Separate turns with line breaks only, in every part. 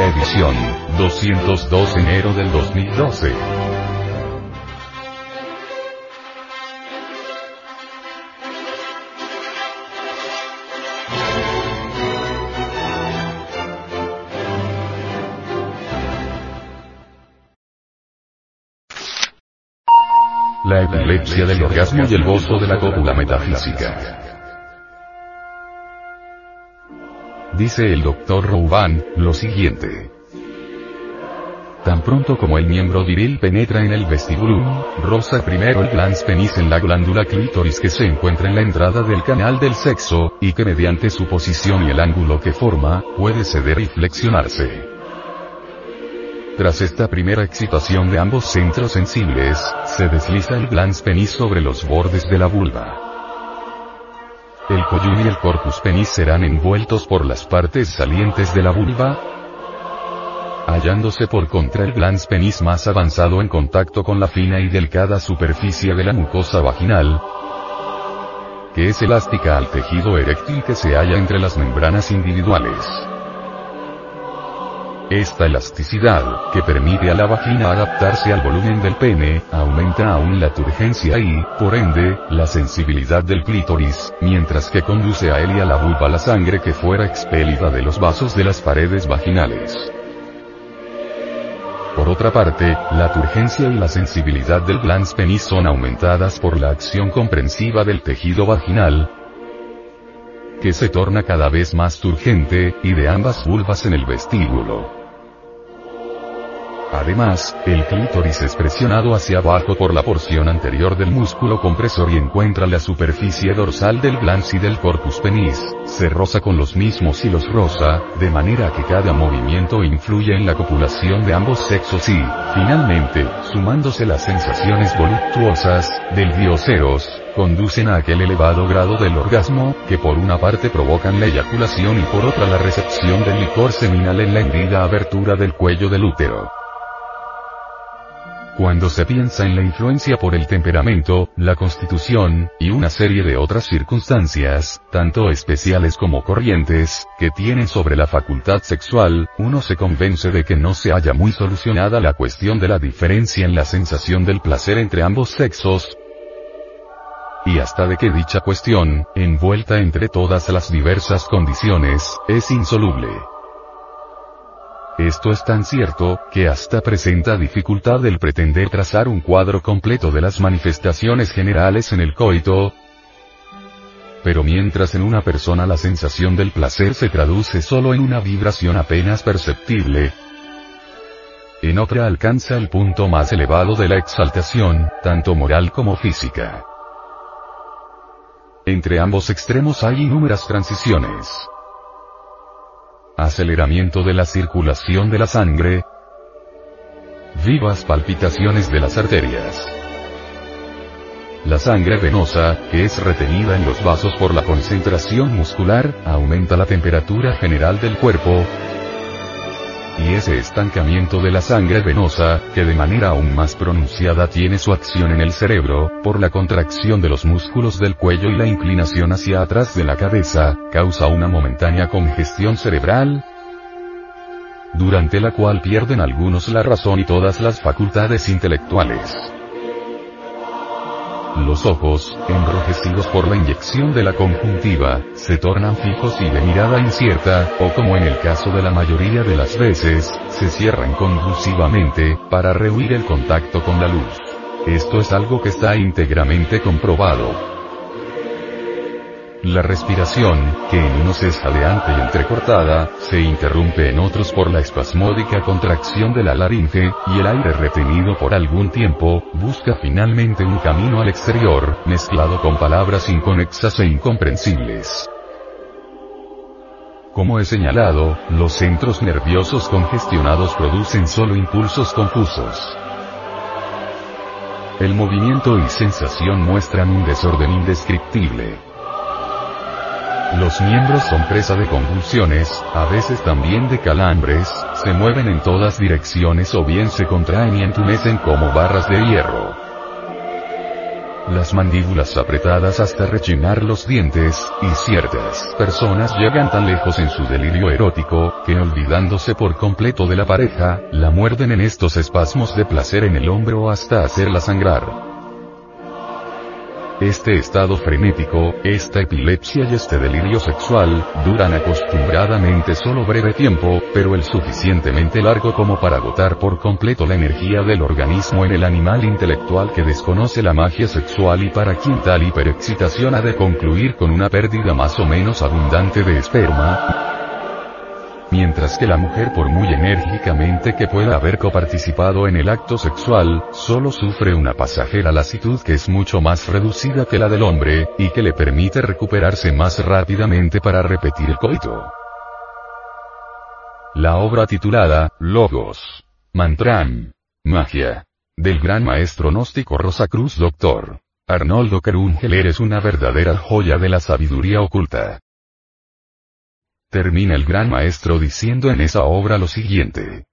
Edición 202 enero del 2012. La epilepsia del orgasmo y el gozo de la cópula metafísica. Dice el doctor Rouban, lo siguiente. Tan pronto como el miembro viril penetra en el vestíbulo, roza primero el glans penis en la glándula clítoris que se encuentra en la entrada del canal del sexo, y que mediante su posición y el ángulo que forma, puede ceder y flexionarse. Tras esta primera excitación de ambos centros sensibles, se desliza el glans penis sobre los bordes de la vulva. El collum y el corpus penis serán envueltos por las partes salientes de la vulva, hallándose por contra el glans penis más avanzado en contacto con la fina y delicada superficie de la mucosa vaginal, que es elástica al tejido eréctil que se halla entre las membranas individuales. Esta elasticidad, que permite a la vagina adaptarse al volumen del pene, aumenta aún la turgencia y, por ende, la sensibilidad del clítoris, mientras que conduce a él y a la vulva la sangre que fuera expelida de los vasos de las paredes vaginales. Por otra parte, la turgencia y la sensibilidad del glans penis son aumentadas por la acción comprensiva del tejido vaginal, que se torna cada vez más turgente, y de ambas vulvas en el vestíbulo. Además, el clítoris es presionado hacia abajo por la porción anterior del músculo compresor y encuentra la superficie dorsal del glans y del corpus penis, se roza con los mismos y los roza, de manera que cada movimiento influye en la copulación de ambos sexos y, finalmente, sumándose las sensaciones voluptuosas, del dioseros, conducen a aquel elevado grado del orgasmo, que por una parte provocan la eyaculación y por otra la recepción del licor seminal en la hendida abertura del cuello del útero. Cuando se piensa en la influencia por el temperamento, la constitución, y una serie de otras circunstancias, tanto especiales como corrientes, que tienen sobre la facultad sexual, uno se convence de que no se haya muy solucionada la cuestión de la diferencia en la sensación del placer entre ambos sexos, y hasta de que dicha cuestión, envuelta entre todas las diversas condiciones, es insoluble. Esto es tan cierto, que hasta presenta dificultad el pretender trazar un cuadro completo de las manifestaciones generales en el coito, pero mientras en una persona la sensación del placer se traduce solo en una vibración apenas perceptible, en otra alcanza el punto más elevado de la exaltación, tanto moral como física. Entre ambos extremos hay inúmeras transiciones aceleramiento de la circulación de la sangre, vivas palpitaciones de las arterias. La sangre venosa, que es retenida en los vasos por la concentración muscular, aumenta la temperatura general del cuerpo, y ese estancamiento de la sangre venosa, que de manera aún más pronunciada tiene su acción en el cerebro, por la contracción de los músculos del cuello y la inclinación hacia atrás de la cabeza, causa una momentánea congestión cerebral, durante la cual pierden algunos la razón y todas las facultades intelectuales. Los ojos, enrojecidos por la inyección de la conjuntiva, se tornan fijos y de mirada incierta, o como en el caso de la mayoría de las veces, se cierran convulsivamente, para rehuir el contacto con la luz. Esto es algo que está íntegramente comprobado. La respiración, que en unos es jadeante y entrecortada, se interrumpe en otros por la espasmódica contracción de la laringe, y el aire retenido por algún tiempo, busca finalmente un camino al exterior, mezclado con palabras inconexas e incomprensibles. Como he señalado, los centros nerviosos congestionados producen solo impulsos confusos. El movimiento y sensación muestran un desorden indescriptible. Los miembros son presa de convulsiones, a veces también de calambres, se mueven en todas direcciones o bien se contraen y entumecen como barras de hierro. las mandíbulas apretadas hasta rechinar los dientes, y ciertas personas llegan tan lejos en su delirio erótico, que olvidándose por completo de la pareja, la muerden en estos espasmos de placer en el hombro hasta hacerla sangrar. Este estado frenético, esta epilepsia y este delirio sexual, duran acostumbradamente solo breve tiempo, pero el suficientemente largo como para agotar por completo la energía del organismo en el animal intelectual que desconoce la magia sexual y para quien tal hiperexcitación ha de concluir con una pérdida más o menos abundante de esperma, mientras que la mujer por muy enérgicamente que pueda haber coparticipado en el acto sexual, solo sufre una pasajera lasitud que es mucho más reducida que la del hombre, y que le permite recuperarse más rápidamente para repetir el coito. La obra titulada, Logos. Mantram. Magia. Del gran maestro gnóstico Rosacruz Dr. Arnoldo Kerungeler es una verdadera joya de la sabiduría oculta. Termina el gran maestro diciendo en esa obra lo siguiente.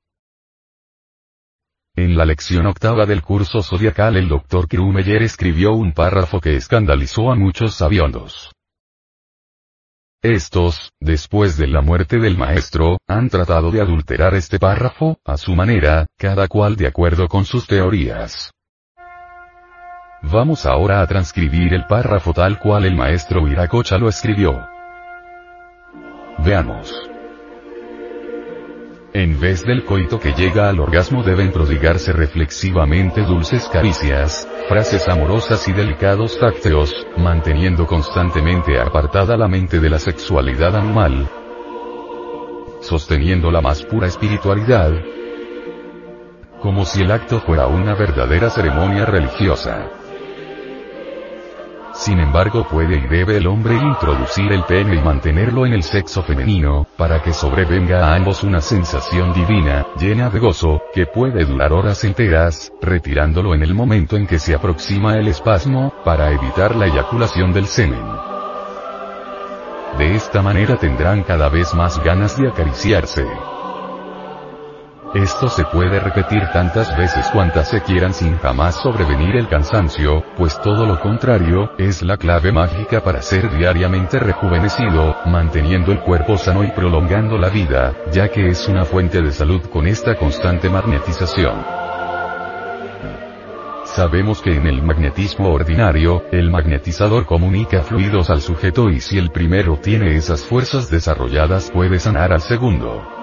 En la lección octava del curso zodiacal el Dr. Krumeyer escribió un párrafo que escandalizó a muchos sabiondos. Estos, después de la muerte del maestro, han tratado de adulterar este párrafo, a su manera, cada cual de acuerdo con sus teorías. Vamos ahora a transcribir el párrafo tal cual el maestro Viracocha lo escribió. Veamos. En vez del coito que llega al orgasmo deben prodigarse reflexivamente dulces caricias, frases amorosas y delicados tácteos, manteniendo constantemente apartada la mente de la sexualidad animal, sosteniendo la más pura espiritualidad, como si el acto fuera una verdadera ceremonia religiosa. Sin embargo puede y debe el hombre introducir el pene y mantenerlo en el sexo femenino, para que sobrevenga a ambos una sensación divina, llena de gozo, que puede durar horas enteras, retirándolo en el momento en que se aproxima el espasmo, para evitar la eyaculación del semen. De esta manera tendrán cada vez más ganas de acariciarse. Esto se puede repetir tantas veces cuantas se quieran sin jamás sobrevenir el cansancio, pues todo lo contrario, es la clave mágica para ser diariamente rejuvenecido, manteniendo el cuerpo sano y prolongando la vida, ya que es una fuente de salud con esta constante magnetización. Sabemos que en el magnetismo ordinario, el magnetizador comunica fluidos al sujeto y si el primero tiene esas fuerzas desarrolladas puede sanar al segundo.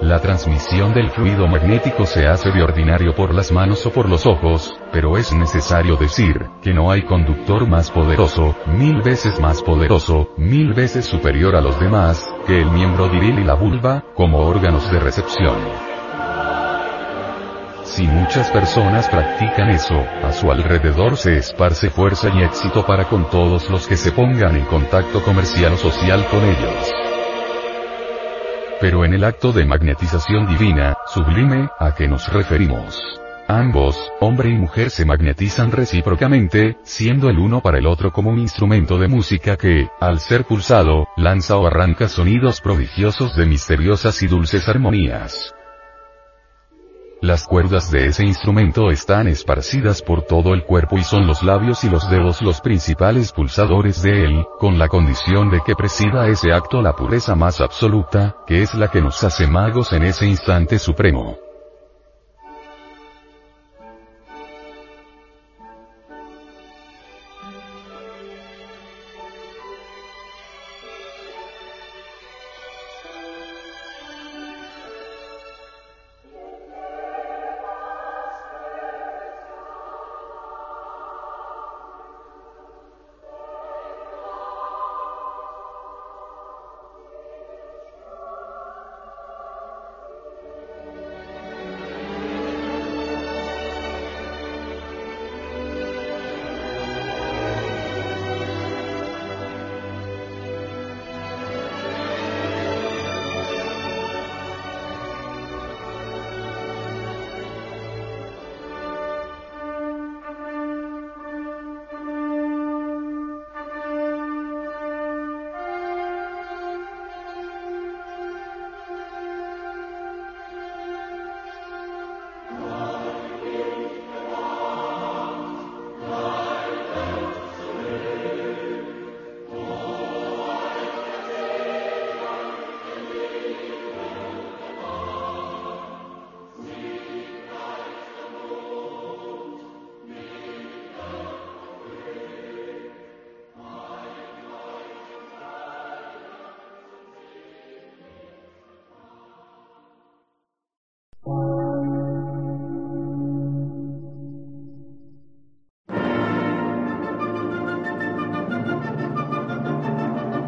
La transmisión del fluido magnético se hace de ordinario por las manos o por los ojos, pero es necesario decir, que no hay conductor más poderoso, mil veces más poderoso, mil veces superior a los demás, que el miembro viril y la vulva, como órganos de recepción. Si muchas personas practican eso, a su alrededor se esparce fuerza y éxito para con todos los que se pongan en contacto comercial o social con ellos pero en el acto de magnetización divina, sublime, a que nos referimos. Ambos, hombre y mujer se magnetizan recíprocamente, siendo el uno para el otro como un instrumento de música que, al ser pulsado, lanza o arranca sonidos prodigiosos de misteriosas y dulces armonías. Las cuerdas de ese instrumento están esparcidas por todo el cuerpo y son los labios y los dedos los principales pulsadores de él, con la condición de que presida ese acto la pureza más absoluta, que es la que nos hace magos en ese instante supremo.